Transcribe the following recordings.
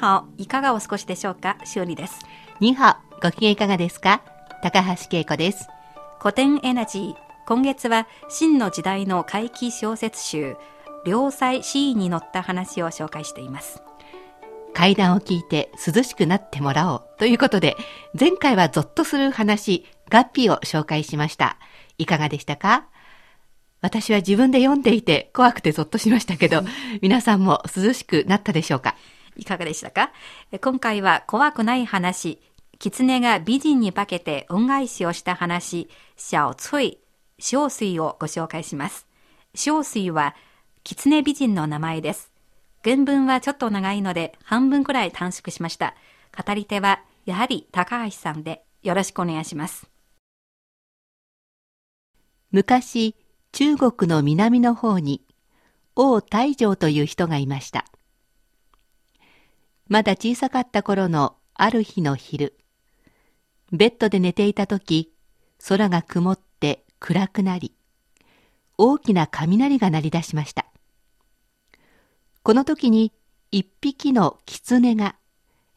ハオ、いかがお過ごしでしょうか？しおりです。ニハオ、ご機嫌いかがですか？高橋恵子です。古典エナジー。今月は、真の時代の怪奇小説集、良妻シーに載った話を紹介しています。階段を聞いて涼しくなってもらおうということで、前回はゾッとする話、ガッピーを紹介しました。いかがでしたか？私は自分で読んでいて怖くてゾッとしましたけど、皆さんも涼しくなったでしょうか？いかがでしたか？今回は怖くない話、狐が美人に化けて恩返しをした話、小翠、小水をご紹介します。小水は狐美人の名前です。原文はちょっと長いので半分くらい短縮しました。語り手はやはり高橋さんでよろしくお願いします。昔、中国の南の方に王大城という人がいました。まだ小さかった頃のある日の昼、ベッドで寝ていた時、空が曇って暗くなり、大きな雷が鳴り出しました。この時に一匹の狐が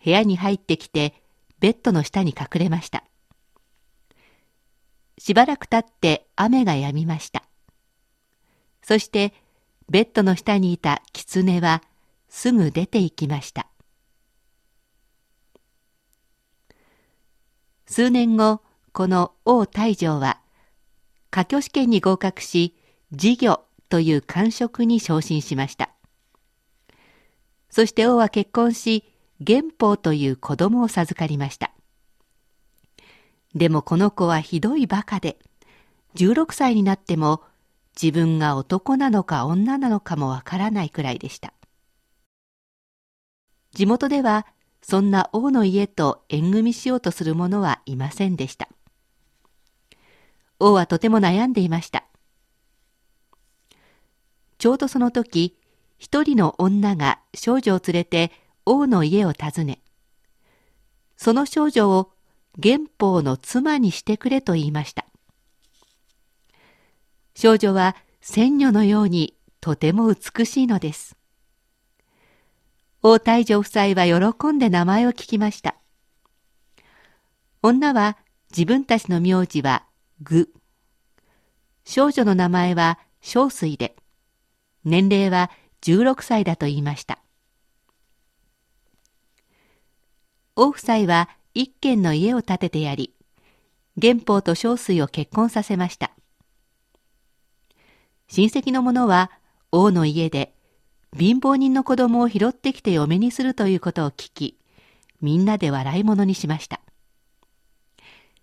部屋に入ってきてベッドの下に隠れました。しばらく経って雨が止みました。そしてベッドの下にいた狐はすぐ出て行きました。数年後、この王大城は、科挙試験に合格し、事業という官職に昇進しました。そして王は結婚し、元宝という子供を授かりました。でもこの子はひどい馬鹿で、16歳になっても自分が男なのか女なのかもわからないくらいでした。地元ではそんな王の家と縁組しようとする者はいませんでした。王はとても悩んでいました。ちょうどその時、一人の女が少女を連れて王の家を訪ね、その少女を元宝の妻にしてくれと言いました。少女は仙女のようにとても美しいのです。王太女夫妻は喜んで名前を聞きました。女は自分たちの名字は具。少女の名前は小水で、年齢は16歳だと言いました。王夫妻は一軒の家を建ててやり、元宝と小水を結婚させました。親戚の者は王の家で貧乏人の子供を拾ってきて嫁にするということを聞き、みんなで笑い物にしました。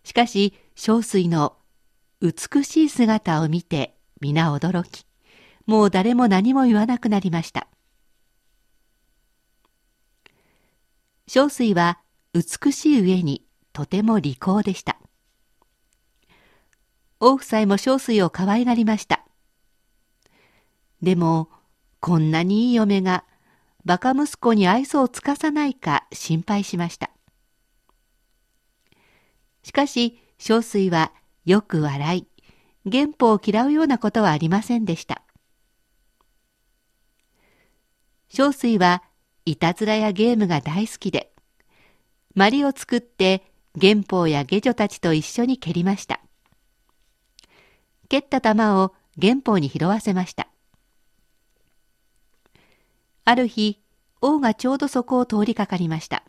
しかし、小水の美しい姿を見て皆驚き、もう誰も何も言わなくなりました。小水は美しい上にとても利口でした。王夫妻も小水を可愛がりました。でも、こんなにいい嫁がバカ息子に愛想をつかさないか心配しました。しかし、小水はよく笑い、原宝を嫌うようなことはありませんでした。小水はいたずらやゲームが大好きで、マリを作って原宝や下女たちと一緒に蹴りました。蹴った玉を元宝に拾わせました。ある日、王がちょうどそこを通りかかりました。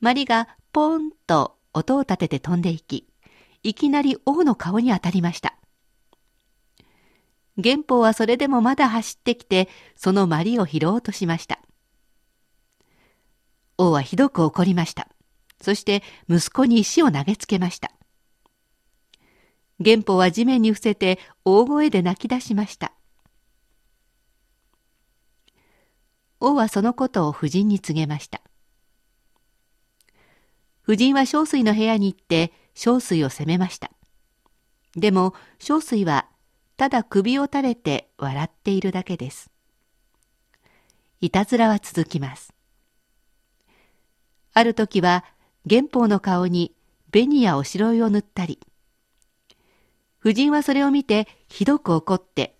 マリがポーンと音を立てて飛んでいき、いきなり王の顔に当たりました。元宝はそれでもまだ走ってきて、そのマリを拾おうとしました。王はひどく怒りました。そして息子に石を投げつけました。元宝は地面に伏せて大声で泣き出しました。王はそのことを夫人に告げました。夫人は小水の部屋に行って小水を責めました。でも小水はただ首を垂れて笑っているだけです。いたずらは続きます。ある時は元宝の顔に紅やおしろいを塗ったり、夫人はそれを見てひどく怒って、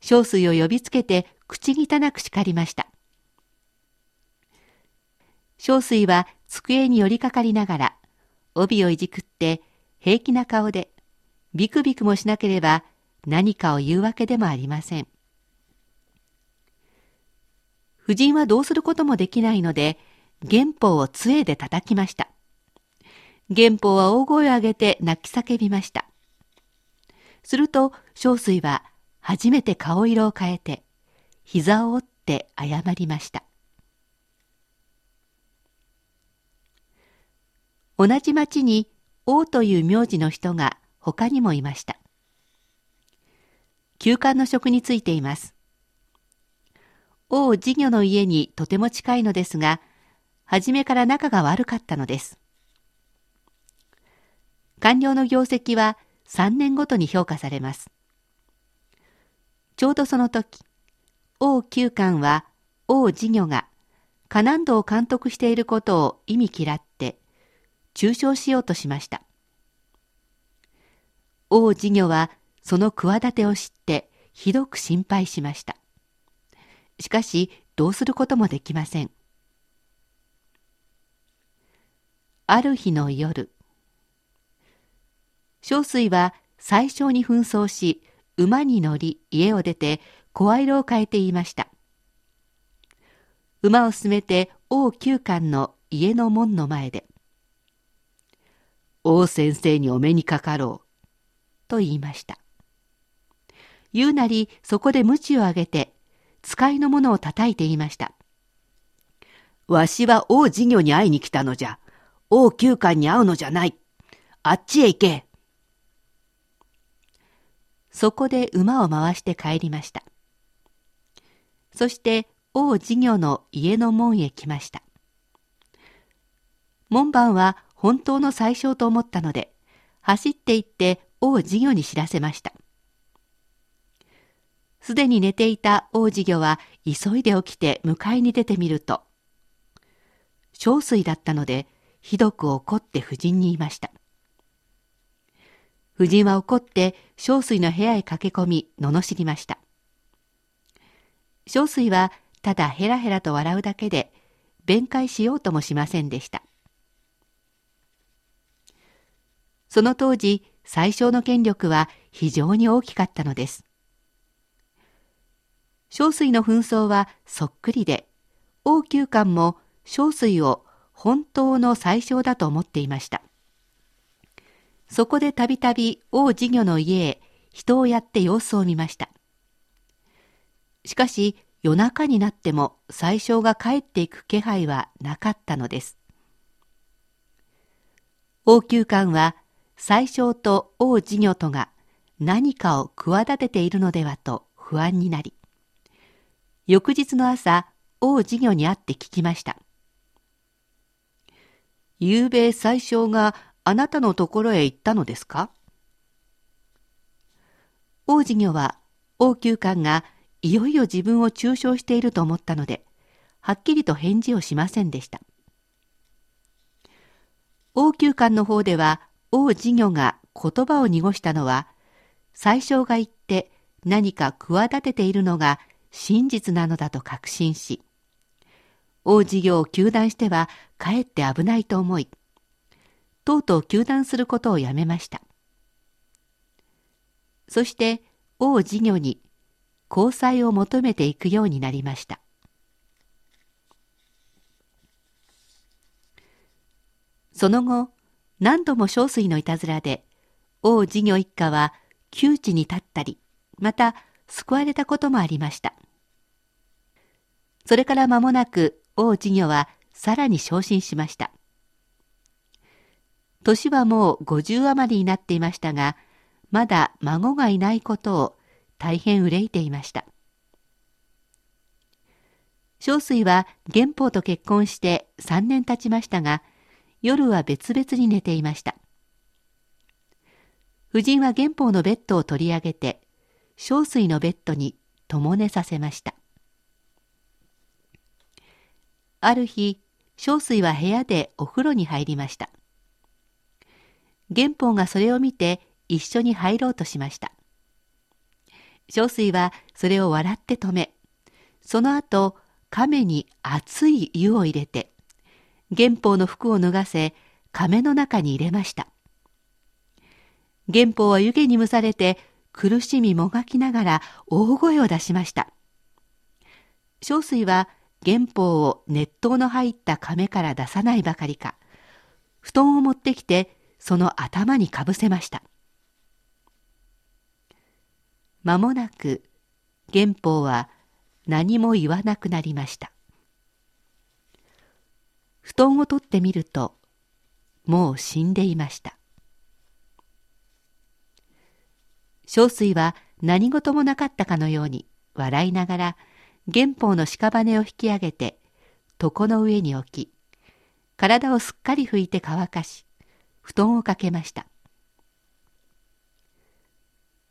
小水を呼びつけて口汚く叱りました。小水は机に寄りかかりながら、帯をいじくって平気な顔で、ビクビクもしなければ何かを言うわけでもありません。夫人はどうすることもできないので、元宝を杖で叩きました。元宝は大声を上げて泣き叫びました。すると、小水は初めて顔色を変えて、膝を折って謝りました。同じ町に王という名字の人が他にもいました。休館の職についています。王事業の家にとても近いのですが、初めから仲が悪かったのです。官僚の業績は3年ごとに評価されます。ちょうどその時、王旧官は王事業がカナンドを監督していることを意味嫌って、中傷しようとしました。王事業はその企てを知ってひどく心配しました。しかしどうすることもできません。ある日の夜、小水は最初に紛争し、馬に乗り家を出て声色を変えて言いました。馬を進めて王九官の家の門の前で、王先生にお目にかかろう。と言いました。言うなりそこで鞭を上げて、使いの者を叩いて言いました。わしは王事業に会いに来たのじゃ。王九官に会うのじゃない。あっちへ行け。そこで馬を回して帰りました。そして王事業の家の門へ来ました。門番は本当の最小と思ったので、走って行って王事業に知らせました。すでに寝ていた王事業は急いで起きて迎えに出てみると、小水だったので、ひどく怒って夫人に言いました。夫人は怒って小水の部屋へ駆け込み、罵りました。小水はただヘラヘラと笑うだけで、弁解しようともしませんでした。その当時、最小の権力は非常に大きかったのです。小水の紛争はそっくりで、王宮官も小水を本当の最小だと思っていました。そこでたびたび王事業の家へ人をやって様子を見ました。しかし夜中になっても最小が帰っていく気配はなかったのです。王宮官は最小と王事業とが何かを企てているのではと不安になり、翌日の朝、王事業に会って聞きました。夕べ最小があなたのところへ行ったのですか？王事業は王宮官がいよいよ自分を中傷していると思ったので、はっきりと返事をしませんでした。王宮官の方では王事業が言葉を濁したのは、最小が言って何か企てているのが真実なのだと確信し、王事業を糾弾してはかえって危ないと思い、とうとう糾弾することをやめました。そして王事業に交際を求めていくようになりました。その後、何度も小水のいたずらで、王事業一家は窮地に立ったり、また救われたこともありました。それから間もなく王事業はさらに昇進しました。年はもう50余りになっていましたが、まだ孫がいないことを大変憂いていました。小水は元宝と結婚して3年経ちましたが、夜は別々に寝ていました。夫人は元宝のベッドを取り上げて、小水のベッドに共寝させました。ある日、小水は部屋でお風呂に入りました。元宝がそれを見て一緒に入ろうとしました。小水はそれを笑って止め、その後、亀に熱い湯を入れて、元宝の服を脱がせ、亀の中に入れました。元宝は湯気に蒸されて、苦しみもがきながら大声を出しました。小水は元宝を熱湯の入った亀から出さないばかりか、布団を持ってきてその頭にかぶせました。間もなく元宝は何も言わなくなりました。布団を取ってみると、もう死んでいました。小水は何事もなかったかのように笑いながら元宝の屍を引き上げて床の上に置き体をすっかり拭いて乾かし布団をかけました。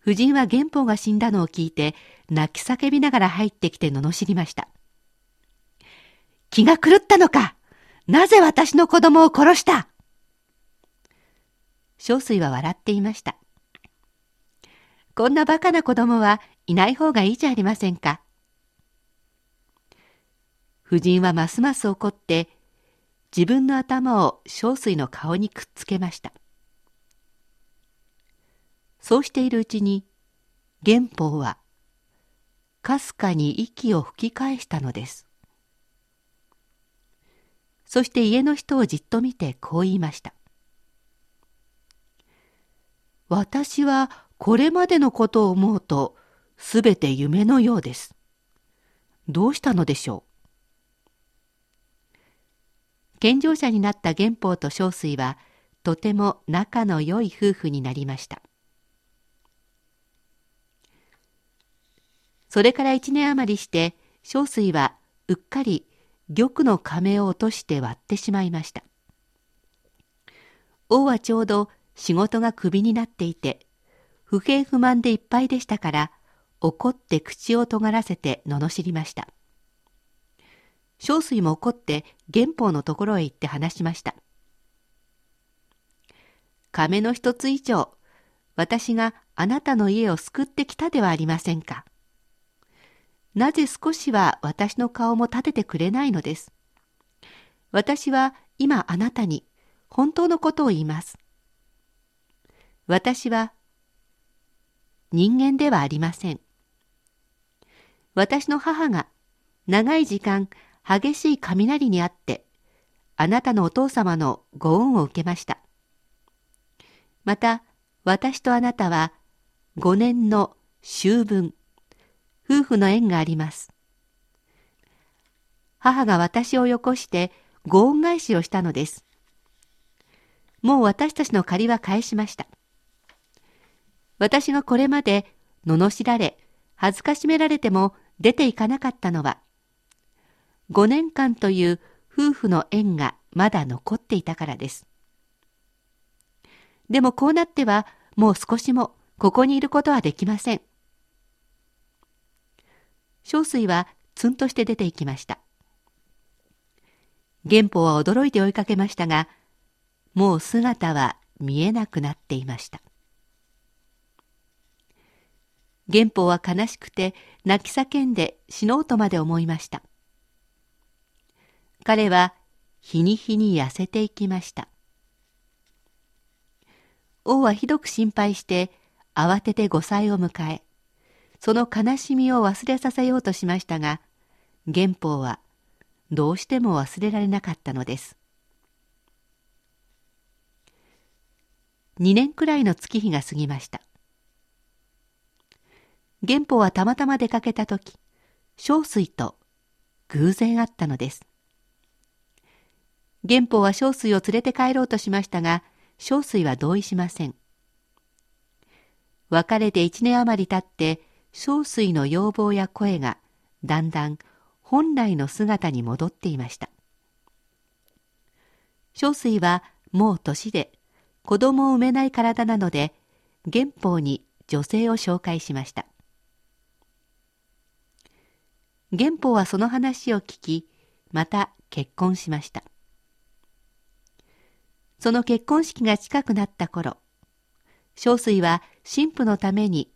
夫人は元宝が死んだのを聞いて、泣き叫びながら入ってきて罵りました。気が狂ったのかなぜ私の子供を殺した？小水は笑っていました。こんな馬鹿な子供はいない方がいいじゃありませんか。夫人はますます怒って自分の頭を小水の顔にくっつけました。そうしているうちに、元宝は、かすかに息を吹き返したのです。そして家の人をじっと見てこう言いました。私はこれまでのことを思うと、すべて夢のようです。どうしたのでしょう？健常者になった元宝と小水はとても仲の良い夫婦になりましたそれから一年余りして小水はうっかり玉の亀を落として割ってしまいました王はちょうど仕事がクビになっていて不平不満でいっぱいでしたから怒って口を尖らせて罵りました小水も怒って元宝のところへ行って話しました。亀の一つ以上、私があなたの家を救ってきたではありませんか。なぜ少しは私の顔も立ててくれないのです。私は今あなたに本当のことを言います。私は人間ではありません。私の母が長い時間激しい雷にあって、あなたのお父様のご恩を受けました。また、私とあなたは、五年の秋分、夫婦の縁があります。母が私をよこしてご恩返しをしたのです。もう私たちの借りは返しました。私がこれまで罵られ、恥ずかしめられても出ていかなかったのは、5年間という夫婦の縁がまだ残っていたからです。でもこうなってはもう少しもここにいることはできません。小水はツンとして出て行きました。元宝は驚いて追いかけましたが、もう姿は見えなくなっていました。元宝は悲しくて泣き叫んで死のうとまで思いました。彼は日に日に痩せていきました。王はひどく心配して慌てて5歳を迎え、その悲しみを忘れさせようとしましたが、元宝はどうしても忘れられなかったのです。2年くらいの月日が過ぎました。元宝はたまたま出かけた時、小水と偶然会ったのです。元宝は小水を連れて帰ろうとしましたが、小水は同意しません。別れて一年余り経って、小水の要望や声がだんだん本来の姿に戻っていました。小水はもう年で子供を産めない体なので、元宝に女性を紹介しました。元宝はその話を聞き、また結婚しました。その結婚式が近くなった頃、小水は神父のために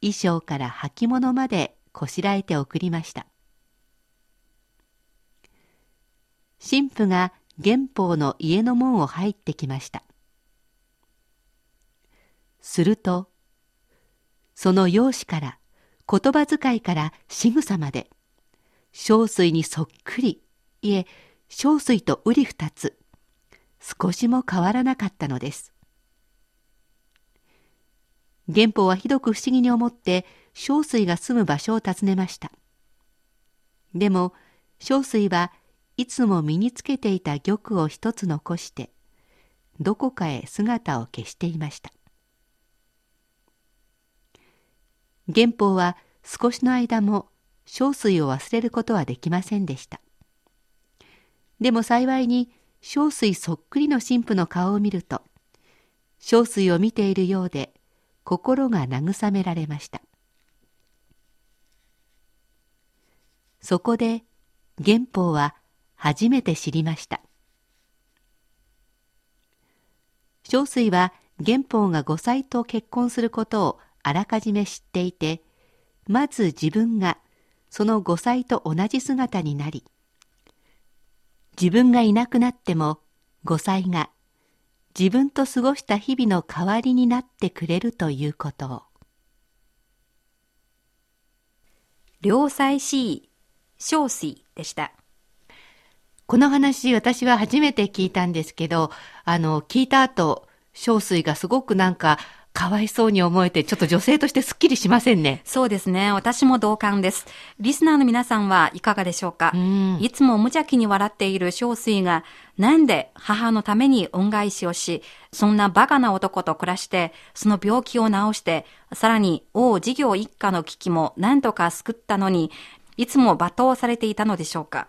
衣装から履物までこしらえて送りました。神父が元宝の家の門を入ってきました。すると、その容姿から、言葉遣いから仕草まで、小水にそっくり、いえ、小水と瓜二つ、少しも変わらなかったのです。元宝はひどく不思議に思って、小水が住む場所を訪ねました。でも、小水はいつも身につけていた玉を一つ残して、どこかへ姿を消していました。元宝は少しの間も小水を忘れることはできませんでした。でも幸いに小水そっくりの神父の顔を見ると、小水を見ているようで心が慰められました。そこで元宝は初めて知りました。小水は元宝が5歳と結婚することをあらかじめ知っていて、まず自分がその5歳と同じ姿になり、自分がいなくなっても5歳が自分と過ごした日々の代わりになってくれるということを。良妻子小水でした。この話私は初めて聞いたんですけど、あの、聞いた後、小水がすごくなんかかわいそうに思えて、ちょっと女性としてすっきりしませんね。そうですね。私も同感です。リスナーの皆さんはいかがでしょうか？いつも無邪気に笑っている小水が、なんで母のために恩返しをし、そんなバカな男と暮らして、その病気を治して、さらに王事業一家の危機も何とか救ったのに、いつも罵倒されていたのでしょうか？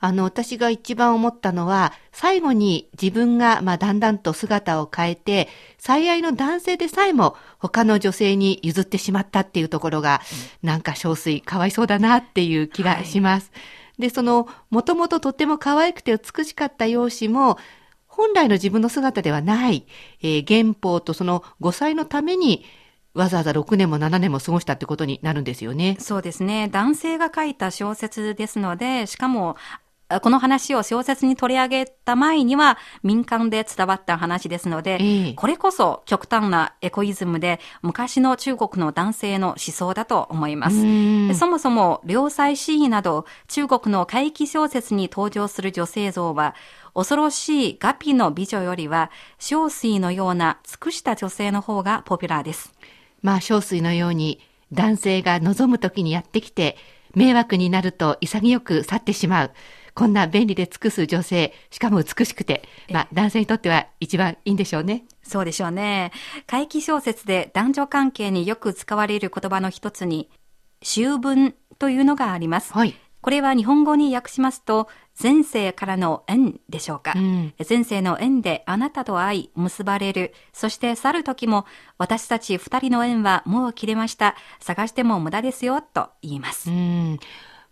あの、私が一番思ったのは、最後に自分が、まあ、だんだんと姿を変えて、最愛の男性でさえも他の女性に譲ってしまったっていうところが、うん、なんか憔悴、かわいそうだなっていう気がします。はい、で、その、もともととっても可愛くて美しかった容姿も、本来の自分の姿ではない、えー、原宝とその5歳のために、わざわざ6年も7年も過ごしたってことになるんですよね。そうですね。男性が書いた小説ですので、しかもこの話を小説に取り上げた前には民間で伝わった話ですので、えー、これこそ極端なエコイズムで昔の中国の男性の思想だと思います。そもそも良妻詩意など中国の怪奇小説に登場する女性像は恐ろしいガピの美女よりは小水のような尽くした女性の方がポピュラーです。まあ小水のように男性が望む時にやってきて迷惑になると潔く去ってしまう。こんな便利で尽くす女性、しかも美しくて、まあ男性にとっては一番いいんでしょうね。そうでしょうね。怪奇小説で男女関係によく使われる言葉の一つに、秋分というのがあります。はい。これは日本語に訳しますと、前世からの縁でしょうか。うん、前世の縁であなたと会い、結ばれる。そして去る時も、私たち二人の縁はもう切れました。探しても無駄ですよ、と言います。うん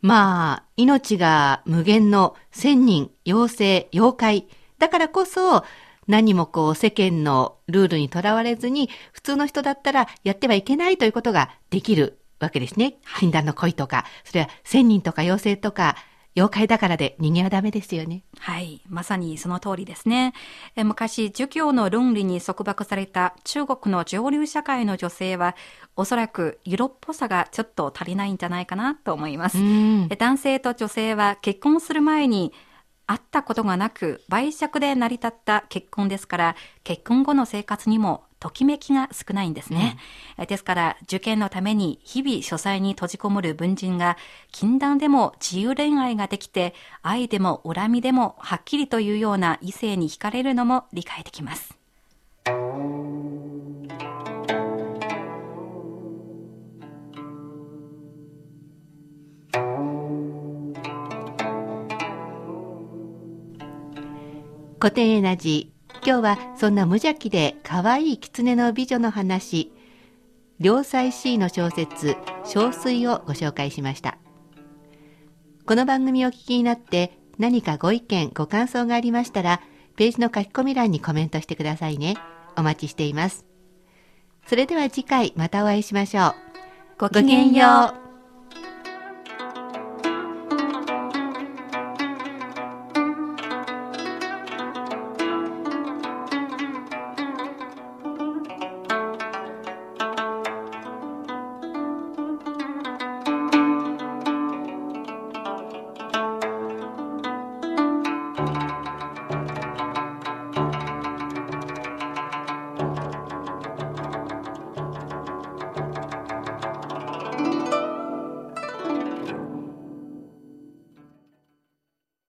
まあ、命が無限の千人、妖精、妖怪。だからこそ、何もこう世間のルールにとらわれずに、普通の人だったらやってはいけないということができるわけですね。禁断の恋とか、それは千人とか妖精とか、妖怪だからで人間はダメですよね。はい。まさにその通りですね。え昔、儒教の論理に束縛された中国の上流社会の女性は、おそらく色っぽさがちょっと足りないんじゃないかなと思います。うん。男性と女性は結婚する前に会ったことがなく、売借で成り立った結婚ですから、結婚後の生活にもときめきが少ないんですね。えですから、受験のために日々書斎に閉じこもる文人が、禁断でも自由恋愛ができて、愛でも恨みでもはっきりというような異性に惹かれるのも理解できます。古典エナジー。今日はそんな無邪気で可愛い狐の美女の話、良妻 C の小説、小水をご紹介しました。この番組をお聞きになって何かご意見、ご感想がありましたら、ページの書き込み欄にコメントしてくださいね。お待ちしています。それでは次回またお会いしましょう。ごきげんよう。